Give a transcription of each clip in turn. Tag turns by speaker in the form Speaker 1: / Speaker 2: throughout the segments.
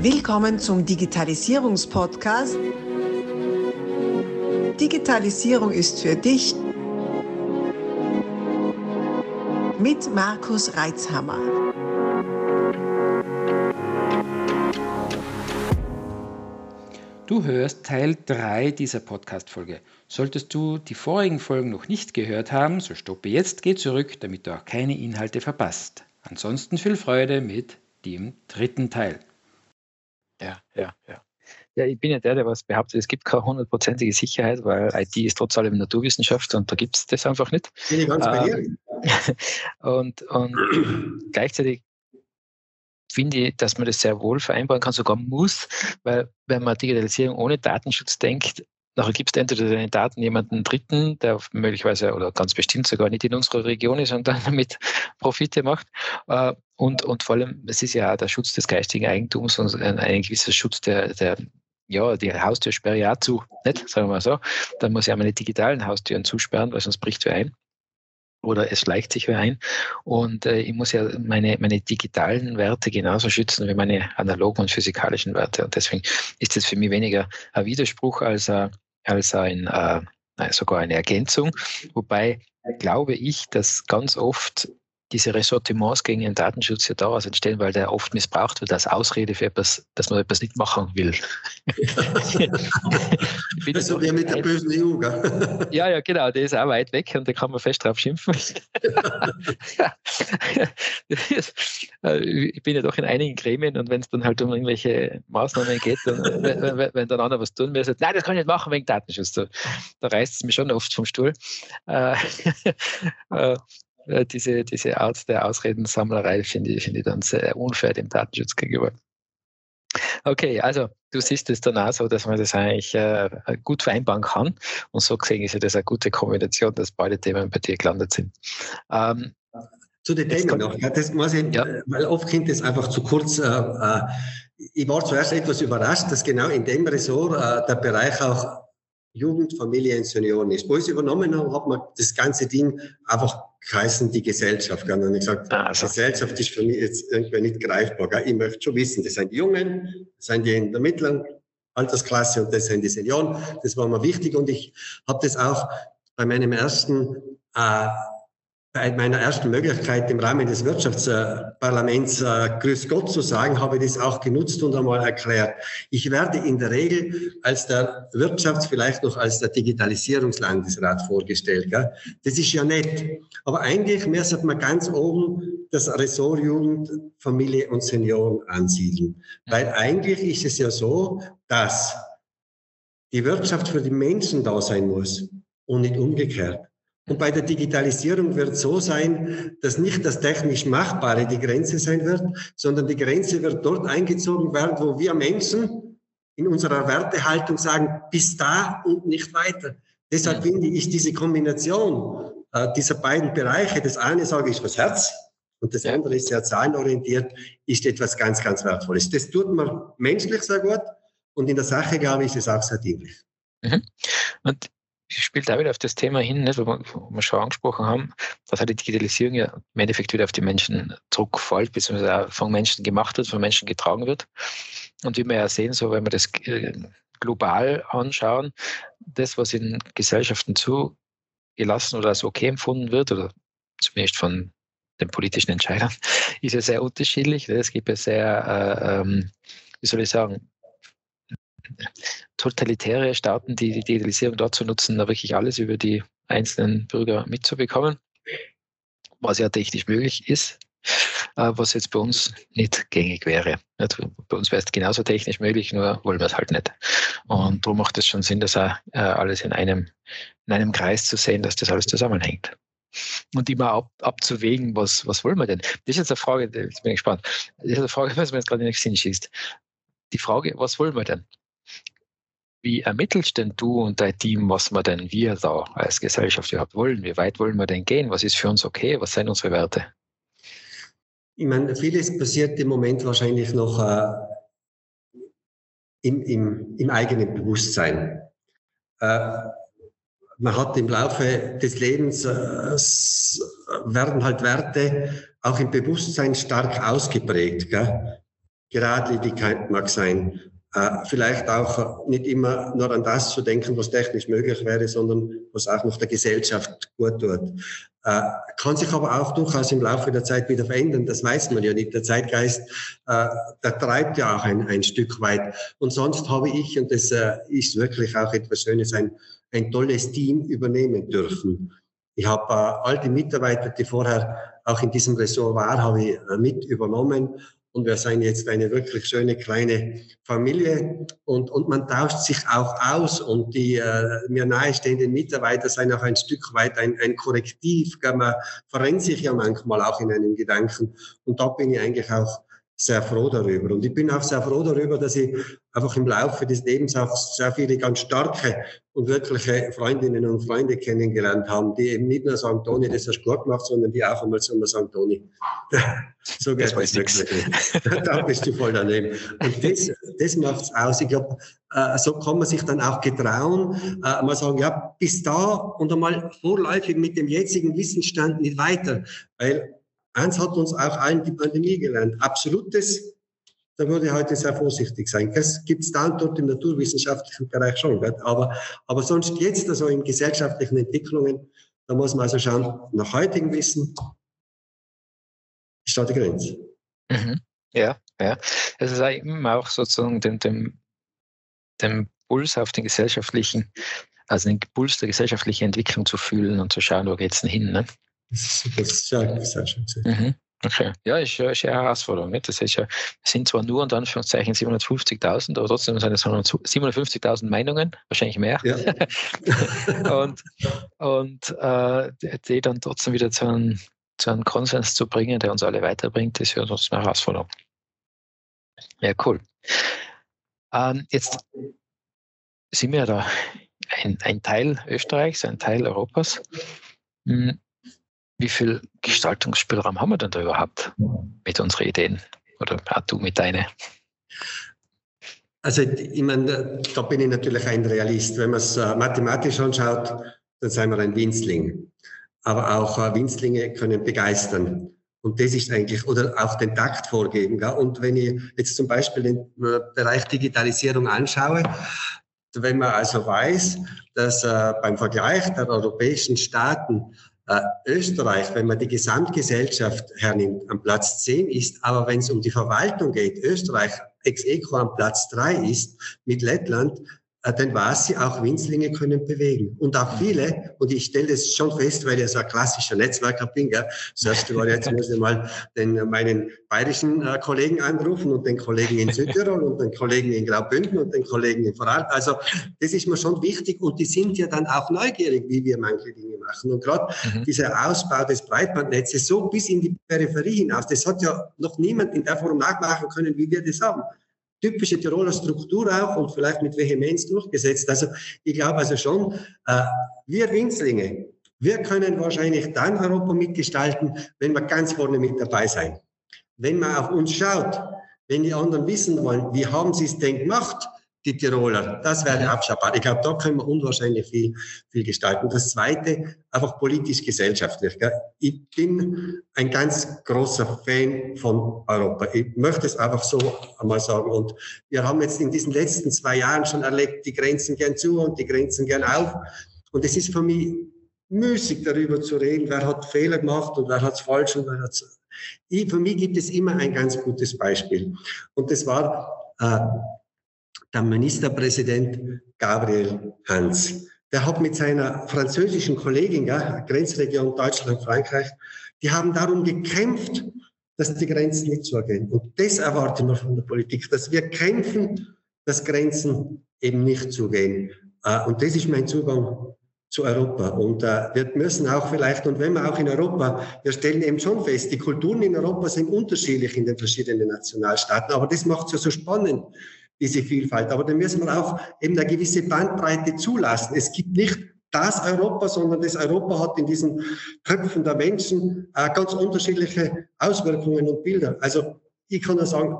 Speaker 1: Willkommen zum Digitalisierungspodcast. Digitalisierung ist für dich mit Markus Reitzhammer.
Speaker 2: Du hörst Teil 3 dieser Podcast-Folge. Solltest du die vorigen Folgen noch nicht gehört haben, so stoppe jetzt, geh zurück, damit du auch keine Inhalte verpasst. Ansonsten viel Freude mit dem dritten Teil.
Speaker 3: Ja, ja, ja. Ja, ich bin ja der, der was behauptet, es gibt keine hundertprozentige Sicherheit, weil IT ist trotz allem Naturwissenschaft und da gibt es das einfach nicht. Bin ich ganz bei dir. Ähm, und, und gleichzeitig finde ich, dass man das sehr wohl vereinbaren kann, sogar muss, weil wenn man Digitalisierung ohne Datenschutz denkt, Nachher gibt es entweder deine Daten jemanden Dritten, der möglicherweise oder ganz bestimmt sogar nicht in unserer Region ist und dann damit Profite macht. Äh, und, und vor allem, es ist ja auch der Schutz des geistigen Eigentums und ein, ein gewisser Schutz der, der ja, die Haustür sperre ich auch zu, nicht, sagen wir mal so. Dann muss ich auch meine digitalen Haustüren zusperren, weil sonst bricht wer ein. Oder es schleicht sich wer ein. Und äh, ich muss ja meine, meine digitalen Werte genauso schützen wie meine analogen und physikalischen Werte. Und deswegen ist das für mich weniger ein Widerspruch als ein, als ein, äh, sogar eine Ergänzung. Wobei glaube ich, dass ganz oft diese Ressortiments gegen den Datenschutz ja daraus entstehen, weil der oft missbraucht wird als Ausrede für etwas, dass man etwas nicht machen will.
Speaker 4: also wie mit der bösen EU, gell?
Speaker 3: Ja, ja, genau, der ist auch weit weg und da kann man fest drauf schimpfen. ich bin ja doch in einigen Gremien und wenn es dann halt um irgendwelche Maßnahmen geht, dann, wenn, wenn, dann einer was tun will, sagt, nein, das kann ich nicht machen wegen Datenschutz. Da, da reißt es mich schon oft vom Stuhl. Äh, äh, äh, diese, diese Art der Ausredensammlerei finde ich, finde ich dann sehr unfair dem Datenschutz gegenüber. Okay, also du siehst es dann auch so, dass man das eigentlich äh, gut vereinbaren kann. Und so gesehen ist ja das eine gute Kombination, dass beide Themen bei dir gelandet sind. Ähm,
Speaker 4: zu den Themen noch. Ja, das muss ich, ja. Weil oft kommt das einfach zu kurz. Äh, äh, ich war zuerst etwas überrascht, dass genau in dem Ressort äh, der Bereich auch Jugend, Familie und Senioren ist. Wo ich es übernommen habe, hat man das ganze Ding einfach geheißen, die Gesellschaft. Und dann habe ich gesagt, also. Gesellschaft ist für mich jetzt irgendwie nicht greifbar. Ich möchte schon wissen, das sind die Jungen, das sind die in der mittleren Altersklasse und das sind die Senioren. Das war mir wichtig und ich habe das auch bei meinem ersten äh, bei meiner ersten Möglichkeit im Rahmen des Wirtschaftsparlaments äh, Grüß Gott zu sagen, habe ich das auch genutzt und einmal erklärt. Ich werde in der Regel als der Wirtschafts-, vielleicht noch als der Digitalisierungslandesrat vorgestellt. Gell? Das ist ja nett. Aber eigentlich müsste man ganz oben das Ressort Jugend, Familie und Senioren ansiedeln. Weil eigentlich ist es ja so, dass die Wirtschaft für die Menschen da sein muss und nicht umgekehrt. Und bei der Digitalisierung wird es so sein, dass nicht das technisch Machbare die Grenze sein wird, sondern die Grenze wird dort eingezogen werden, wo wir Menschen in unserer Wertehaltung sagen, bis da und nicht weiter. Deshalb finde ich diese Kombination äh, dieser beiden Bereiche, das eine sage ich fürs Herz und das andere ist sehr zahlenorientiert, ist etwas ganz, ganz Wertvolles. Das tut man menschlich sehr gut und in der Sache, glaube ich, ist es auch sehr dienlich.
Speaker 3: Mhm. Und spielt auch wieder auf das Thema hin, nicht, was wir schon angesprochen haben, dass halt die Digitalisierung ja im Endeffekt wieder auf die Menschen zurückfällt, beziehungsweise auch von Menschen gemacht wird, von Menschen getragen wird. Und wie wir ja sehen, so wenn wir das äh, global anschauen, das, was in Gesellschaften zugelassen oder als okay empfunden wird, oder zumindest von den politischen Entscheidern, ist ja sehr unterschiedlich. Es gibt ja sehr, äh, ähm, wie soll ich sagen, totalitäre Staaten, die die Digitalisierung dazu nutzen, da wirklich alles über die einzelnen Bürger mitzubekommen, was ja technisch möglich ist, äh, was jetzt bei uns nicht gängig wäre. Bei uns wäre es genauso technisch möglich, nur wollen wir es halt nicht. Und darum macht es schon Sinn, das äh, alles in einem, in einem Kreis zu sehen, dass das alles zusammenhängt. Und immer ab, abzuwägen, was, was wollen wir denn? Das ist jetzt eine Frage, jetzt bin ich gespannt. Das ist eine Frage, was mir jetzt gerade in den Sinn schießt. Die Frage, was wollen wir denn? Wie ermittelst denn du und dein Team, was wir denn wir da als Gesellschaft überhaupt wollen? Wie weit wollen wir denn gehen? Was ist für uns okay? Was sind unsere Werte?
Speaker 4: Ich meine, vieles passiert im Moment wahrscheinlich noch äh, im, im, im, eigenen Bewusstsein. Äh, man hat im Laufe des Lebens äh, werden halt Werte auch im Bewusstsein stark ausgeprägt. Gell? Geradlinigkeit mag sein, vielleicht auch nicht immer nur an das zu denken, was technisch möglich wäre, sondern was auch noch der Gesellschaft gut tut. Äh, kann sich aber auch durchaus im Laufe der Zeit wieder verändern. Das weiß man ja nicht. Der Zeitgeist, äh, der treibt ja auch ein, ein Stück weit. Und sonst habe ich, und das äh, ist wirklich auch etwas Schönes, ein, ein tolles Team übernehmen dürfen. Ich habe äh, all die Mitarbeiter, die vorher auch in diesem Ressort waren, habe ich äh, mit übernommen und wir sind jetzt eine wirklich schöne kleine Familie. Und, und man tauscht sich auch aus. Und die äh, mir nahestehenden Mitarbeiter sind auch ein Stück weit ein, ein Korrektiv. Man verrennt sich ja manchmal auch in einem Gedanken. Und da bin ich eigentlich auch sehr froh darüber. Und ich bin auch sehr froh darüber, dass ich einfach im Laufe des Lebens auch sehr viele ganz starke und wirkliche Freundinnen und Freunde kennengelernt haben, die eben nicht nur sagen, Toni, das hast du gut gemacht, sondern die auch einmal so sagen, Toni, so geht das nichts. da bist du voll daneben. Und das, das macht's aus. Ich glaube, äh, so kann man sich dann auch getrauen, äh, mal sagen, ja, bis da und einmal vorläufig mit dem jetzigen Wissensstand nicht weiter, weil Eins hat uns auch allen die Pandemie gelernt. Absolutes, da würde ich heute sehr vorsichtig sein. Das gibt es dann dort im naturwissenschaftlichen Bereich schon. Aber, aber sonst jetzt, also in gesellschaftlichen Entwicklungen, da muss man also schauen, nach heutigem Wissen ist da die Grenze.
Speaker 3: Mhm. Ja, ja. Es ist immer auch sozusagen dem, dem, dem Puls auf den gesellschaftlichen, also den Puls der gesellschaftlichen Entwicklung zu fühlen und zu schauen, wo geht es denn hin. Ne? Das ist super, sehr, sehr schön mhm. Okay. Ja, ist, ist eine Herausforderung. Nicht? Das ist ja, sind zwar nur unter Anführungszeichen 750.000, aber trotzdem sind es 750.000 Meinungen, wahrscheinlich mehr. Ja. und und äh, die dann trotzdem wieder zu einem, zu einem Konsens zu bringen, der uns alle weiterbringt, ist ja trotzdem eine Herausforderung. Ja, cool. Ähm, jetzt sind wir ja da ein, ein Teil Österreichs, ein Teil Europas. Hm, wie viel Gestaltungsspielraum haben wir denn da überhaupt mit unseren Ideen? Oder auch du mit deinen?
Speaker 4: Also ich meine, da bin ich natürlich ein Realist. Wenn man es äh, mathematisch anschaut, dann sind wir ein Winzling. Aber auch äh, Winzlinge können begeistern. Und das ist eigentlich, oder auch den Takt vorgeben. Gell? Und wenn ich jetzt zum Beispiel den äh, Bereich Digitalisierung anschaue, wenn man also weiß, dass äh, beim Vergleich der europäischen Staaten äh, Österreich, wenn man die Gesamtgesellschaft hernimmt, am Platz 10 ist, aber wenn es um die Verwaltung geht, Österreich ex equo am Platz 3 ist mit Lettland, dann weiß sie, auch Winzlinge können bewegen. Und auch viele, und ich stelle das schon fest, weil ich so ein klassischer Netzwerker bin, gell, das erste Mal, jetzt muss ich mal den, meinen bayerischen äh, Kollegen anrufen und den Kollegen in Südtirol und den Kollegen in Graubünden und den Kollegen in Vorarlberg. Also das ist mir schon wichtig und die sind ja dann auch neugierig, wie wir manche Dinge machen. Und gerade mhm. dieser Ausbau des Breitbandnetzes so bis in die Peripherie hinaus, das hat ja noch niemand in der Form nachmachen können, wie wir das haben typische Tiroler Struktur auch und vielleicht mit Vehemenz durchgesetzt. Also ich glaube also schon, äh, wir Winzlinge, wir können wahrscheinlich dann Europa mitgestalten, wenn wir ganz vorne mit dabei sein. Wenn man auf uns schaut, wenn die anderen wissen wollen, wie haben sie es denn gemacht, die Tiroler. Das wäre abschaubar. Ich glaube, da können wir unwahrscheinlich viel, viel gestalten. Das Zweite, einfach politisch-gesellschaftlich. Ich bin ein ganz großer Fan von Europa. Ich möchte es einfach so einmal sagen. Und wir haben jetzt in diesen letzten zwei Jahren schon erlebt, die Grenzen gern zu und die Grenzen gern auf. Und es ist für mich müßig, darüber zu reden, wer hat Fehler gemacht und wer hat es falsch und wer hat es... Für mich gibt es immer ein ganz gutes Beispiel. Und das war... Äh, der Ministerpräsident Gabriel Hans. Der hat mit seiner französischen Kollegin, ja, Grenzregion Deutschland-Frankreich, die haben darum gekämpft, dass die Grenzen nicht zugehen. Und das erwarten wir von der Politik, dass wir kämpfen, dass Grenzen eben nicht zugehen. Äh, und das ist mein Zugang zu Europa. Und äh, wir müssen auch vielleicht, und wenn wir auch in Europa, wir stellen eben schon fest, die Kulturen in Europa sind unterschiedlich in den verschiedenen Nationalstaaten, aber das macht es ja so spannend diese Vielfalt. Aber dann müssen wir auch eben eine gewisse Bandbreite zulassen. Es gibt nicht das Europa, sondern das Europa hat in diesen Köpfen der Menschen äh, ganz unterschiedliche Auswirkungen und Bilder. Also ich kann nur sagen,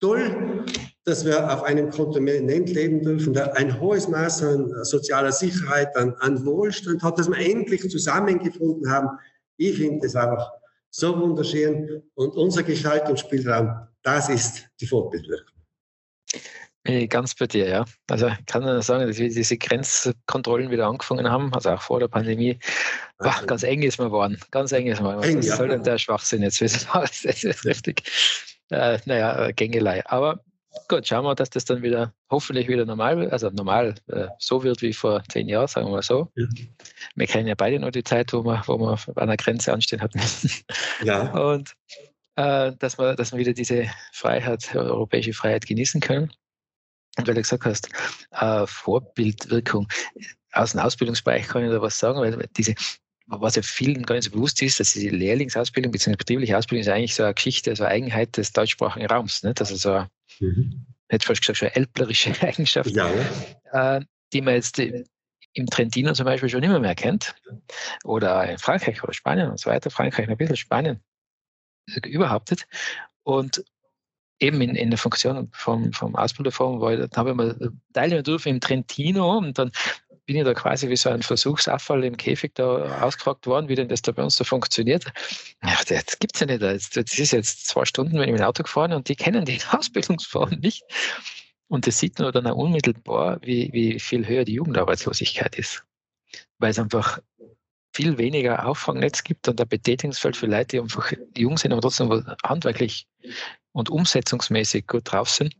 Speaker 4: toll, dass wir auf einem Kontinent leben dürfen, der ein hohes Maß an sozialer Sicherheit, an, an Wohlstand hat, dass wir endlich zusammengefunden haben. Ich finde das einfach so wunderschön und unser Gestaltungsspielraum das ist die Vorbildwirkung.
Speaker 3: Ganz bei dir, ja. Also ich kann nur sagen, dass wir diese Grenzkontrollen wieder angefangen haben, also auch vor der Pandemie, war ganz eng ist man geworden. Ganz eng ist man. Eng, Was ja. soll denn der Schwachsinn jetzt wissen? Das ist richtig. Äh, naja, Gängelei. Aber gut, schauen wir, dass das dann wieder hoffentlich wieder normal, also normal äh, so wird wie vor zehn Jahren, sagen wir mal so. Ja. Wir kennen ja beide noch die Zeit, wo wir, wo wir an der Grenze anstehen hatten. Ja. Und äh, dass, wir, dass wir wieder diese Freiheit, europäische Freiheit genießen können. Und weil du gesagt hast, äh, Vorbildwirkung, aus dem Ausbildungsbereich kann ich da was sagen, weil diese, was ja vielen gar nicht so bewusst ist, dass diese Lehrlingsausbildung bzw. betriebliche Ausbildung ist eigentlich so eine Geschichte, so eine Eigenheit des deutschsprachigen Raums. Nicht? Also so eine, mhm. hätte fast gesagt, schon eine ältlerische Eigenschaft, ja. äh, die man jetzt im Trentino zum Beispiel schon immer mehr kennt. Oder in Frankreich oder Spanien und so weiter. Frankreich ein bisschen, Spanien überhaupt nicht. Und eben in, in der Funktion vom, vom Ausbilderfonds, weil da habe ich mal teilnehmen dürfen im Trentino und dann bin ich da quasi wie so ein Versuchsabfall im Käfig da ausgefragt worden, wie denn das da bei uns so funktioniert. Ja, das gibt es ja nicht. Das ist jetzt zwei Stunden, wenn ich mit dem Auto gefahren und die kennen die Ausbildungsform nicht. Und das sieht man dann auch unmittelbar, wie, wie viel höher die Jugendarbeitslosigkeit ist. Weil es einfach viel weniger Auffangnetz gibt und ein Betätigungsfeld für Leute, die einfach jung sind, aber trotzdem handwerklich und umsetzungsmäßig gut drauf sind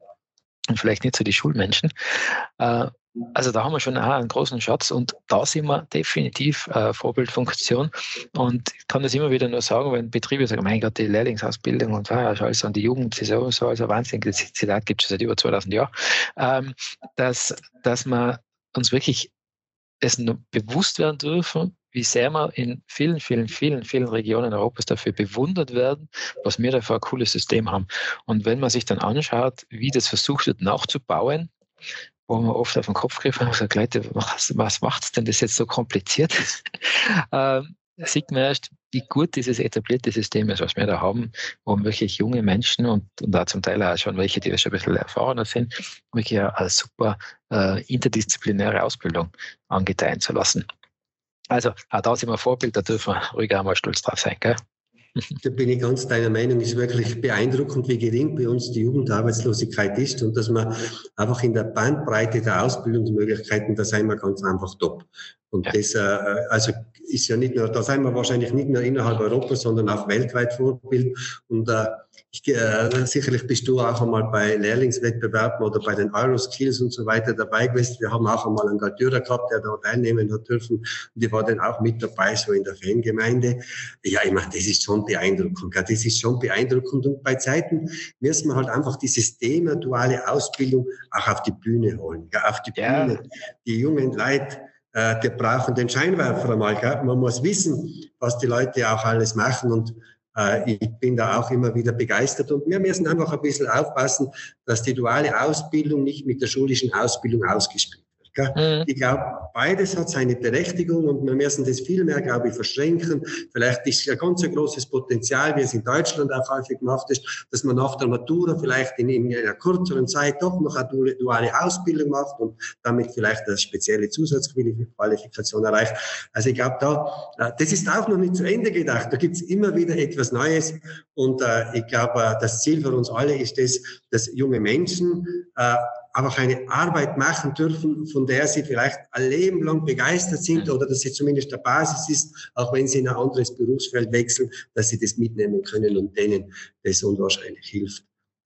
Speaker 3: und vielleicht nicht so die Schulmenschen. Äh, also da haben wir schon auch einen großen Schatz und da sind wir definitiv äh, Vorbildfunktion. Und ich kann das immer wieder nur sagen, wenn Betriebe sagen, mein Gott, die Lehrlingsausbildung und alles an die Jugend ist sowieso also Wahnsinn, das Zitat gibt es seit über 2000 Jahren, ähm, dass, dass wir uns wirklich dessen bewusst werden dürfen, wie sehr wir in vielen, vielen, vielen, vielen Regionen Europas dafür bewundert werden, was wir da für ein cooles System haben. Und wenn man sich dann anschaut, wie das versucht wird nachzubauen, wo man oft auf den Kopf griffen und sagt, Leute, was, was macht es denn das jetzt so kompliziert? ähm, sieht man erst, wie gut dieses etablierte System ist, was wir da haben, um wirklich junge Menschen und, und da zum Teil auch schon welche, die schon ein bisschen erfahrener sind, wirklich eine super äh, interdisziplinäre Ausbildung angedeihen zu lassen. Also auch da sind wir Vorbild, da dürfen wir ruhig auch mal stolz drauf sein. Gell?
Speaker 4: Da bin ich ganz deiner Meinung. Es ist wirklich beeindruckend, wie gering bei uns die Jugendarbeitslosigkeit ist und dass man einfach in der Bandbreite der Ausbildungsmöglichkeiten, da sind wir ganz einfach top. Und ja. das, äh, also ist ja nicht nur, da sind wir wahrscheinlich nicht nur innerhalb Europas, sondern auch weltweit Vorbild. Und äh, ich, äh, sicherlich bist du auch einmal bei Lehrlingswettbewerben oder bei den Euroskills und so weiter dabei gewesen. Wir haben auch einmal einen Galtürer gehabt, der da teilnehmen hat dürfen. Und ich war dann auch mit dabei, so in der Fangemeinde. Ja, ich meine, das ist schon beeindruckend. Gell? Das ist schon beeindruckend. Und bei Zeiten müssen wir halt einfach dieses Thema duale Ausbildung auch auf die Bühne holen. Gell? Auf die ja. Bühne. Die jungen Leute, äh, die brauchen den Scheinwerfer einmal. Gell? Man muss wissen, was die Leute auch alles machen und äh, ich bin da auch immer wieder begeistert und wir müssen einfach ein bisschen aufpassen, dass die duale Ausbildung nicht mit der schulischen Ausbildung ausgespielt Mhm. Ich glaube, beides hat seine Berechtigung und wir müssen das viel mehr, glaube ich, verschränken. Vielleicht ist ein ganz ein großes Potenzial, wie es in Deutschland auch häufig gemacht ist, dass man nach der Matura vielleicht in, in einer kürzeren Zeit doch noch eine duale Ausbildung macht und damit vielleicht eine spezielle Zusatzqualifikation erreicht. Also ich glaube, da, äh, das ist auch noch nicht zu Ende gedacht. Da gibt es immer wieder etwas Neues und äh, ich glaube, äh, das Ziel für uns alle ist es, dass junge Menschen äh, einfach eine Arbeit machen dürfen, von der sie vielleicht ein Leben lang begeistert sind oder dass sie zumindest der Basis ist, auch wenn sie in ein anderes Berufsfeld wechseln, dass sie das mitnehmen können und denen das unwahrscheinlich hilft.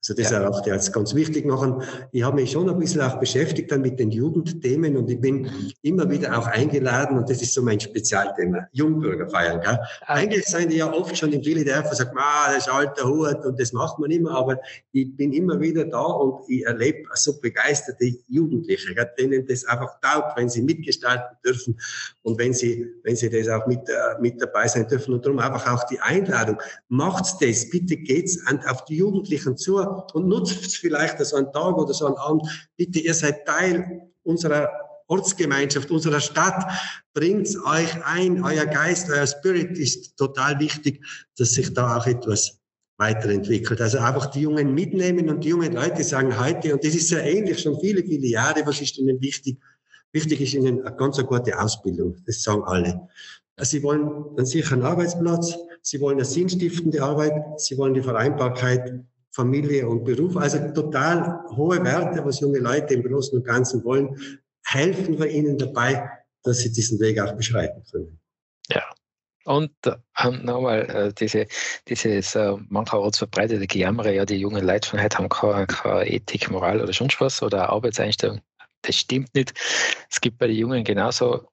Speaker 4: Also das ja. erachte ich als ganz wichtig. Noch ich habe mich schon ein bisschen auch beschäftigt dann mit den Jugendthemen und ich bin immer wieder auch eingeladen und das ist so mein Spezialthema, Jungbürgerfeiern. Gell? Ah. Eigentlich sind die ja oft schon im Willi Dörfer sagt, ah, das ist alter Hut und das macht man immer, aber ich bin immer wieder da und ich erlebe so begeisterte Jugendliche, gell, denen das einfach taugt, wenn sie mitgestalten dürfen und wenn sie, wenn sie das auch mit, äh, mit dabei sein dürfen und darum einfach auch die Einladung, macht's das, bitte geht's auf die Jugendlichen zu, und nutzt vielleicht so einen Tag oder so einen Abend. Bitte, ihr seid Teil unserer Ortsgemeinschaft, unserer Stadt. Bringt euch ein. Euer Geist, euer Spirit ist total wichtig, dass sich da auch etwas weiterentwickelt. Also einfach die Jungen mitnehmen und die jungen Leute sagen heute, und das ist ja ähnlich schon viele, viele Jahre, was ist ihnen wichtig? Wichtig ist ihnen eine ganz eine gute Ausbildung. Das sagen alle. Sie wollen einen sicheren Arbeitsplatz. Sie wollen eine sinnstiftende Arbeit. Sie wollen die Vereinbarkeit Familie und Beruf. Also total hohe Werte, was junge Leute im Großen und Ganzen wollen. Helfen wir ihnen dabei, dass sie diesen Weg auch beschreiten können.
Speaker 3: Ja. Und ähm, nochmal, äh, diese, dieses äh, mancherorts verbreitete Gejammer, ja, die jungen Leute von heute haben keine, keine Ethik, Moral oder schon was oder Arbeitseinstellung. Das stimmt nicht. Es gibt bei den Jungen genauso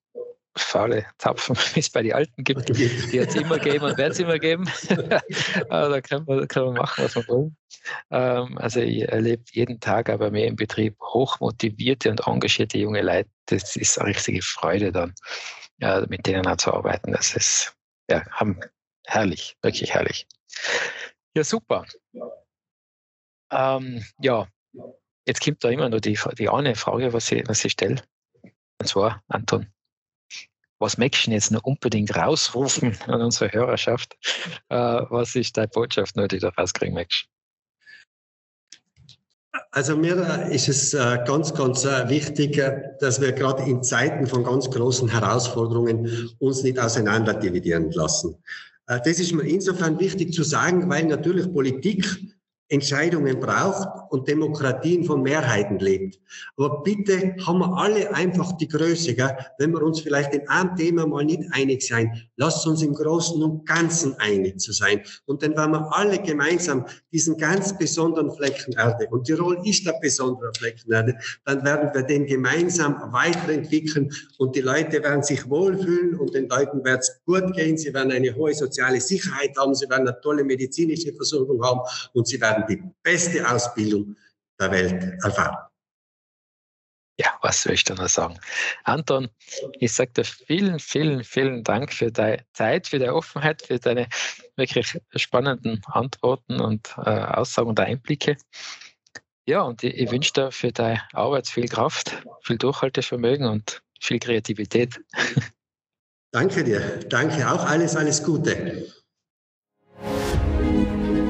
Speaker 3: faule Zapfen, wie es bei den Alten gibt. Die hat es immer gegeben und wird es immer geben. da kann man, kann man machen, was man will. Ähm, also ich erlebe jeden Tag aber mehr im Betrieb hochmotivierte und engagierte junge Leute. Das ist eine richtige Freude dann, mit denen auch zu arbeiten. Das ist ja, haben, herrlich, wirklich herrlich. Ja, super. Ähm, ja, jetzt kommt da immer noch die, die eine Frage, was ich, was ich stelle. Und zwar, Anton, was möchtest du jetzt noch unbedingt rausrufen an unsere Hörerschaft? Äh, was ist deine Botschaft die du rauskriegen möchtest?
Speaker 4: Also mir ist es äh, ganz, ganz äh, wichtig, dass wir gerade in Zeiten von ganz großen Herausforderungen uns nicht auseinander dividieren lassen. Das ist mir insofern wichtig zu sagen, weil natürlich Politik Entscheidungen braucht und Demokratien von Mehrheiten lebt. Aber bitte haben wir alle einfach die Größe, gell? wenn wir uns vielleicht in einem Thema mal nicht einig sein, lasst uns im Großen und Ganzen einig zu sein. Und dann werden wir alle gemeinsam diesen ganz besonderen Flecken Erde, und Tirol ist der besondere Flecken Erde, dann werden wir den gemeinsam weiterentwickeln und die Leute werden sich wohlfühlen und den Leuten wird es gut gehen, sie werden eine hohe soziale Sicherheit haben, sie werden eine tolle medizinische Versorgung haben und sie werden werden die beste Ausbildung der Welt erfahren.
Speaker 3: Ja, was soll ich da noch sagen? Anton, ich sage dir vielen, vielen, vielen Dank für deine Zeit, für deine Offenheit, für deine wirklich spannenden Antworten und äh, Aussagen und Einblicke. Ja, und ich, ich wünsche dir für deine Arbeit viel Kraft, viel Durchhaltevermögen und viel Kreativität.
Speaker 4: Danke dir. Danke auch. Alles, alles Gute.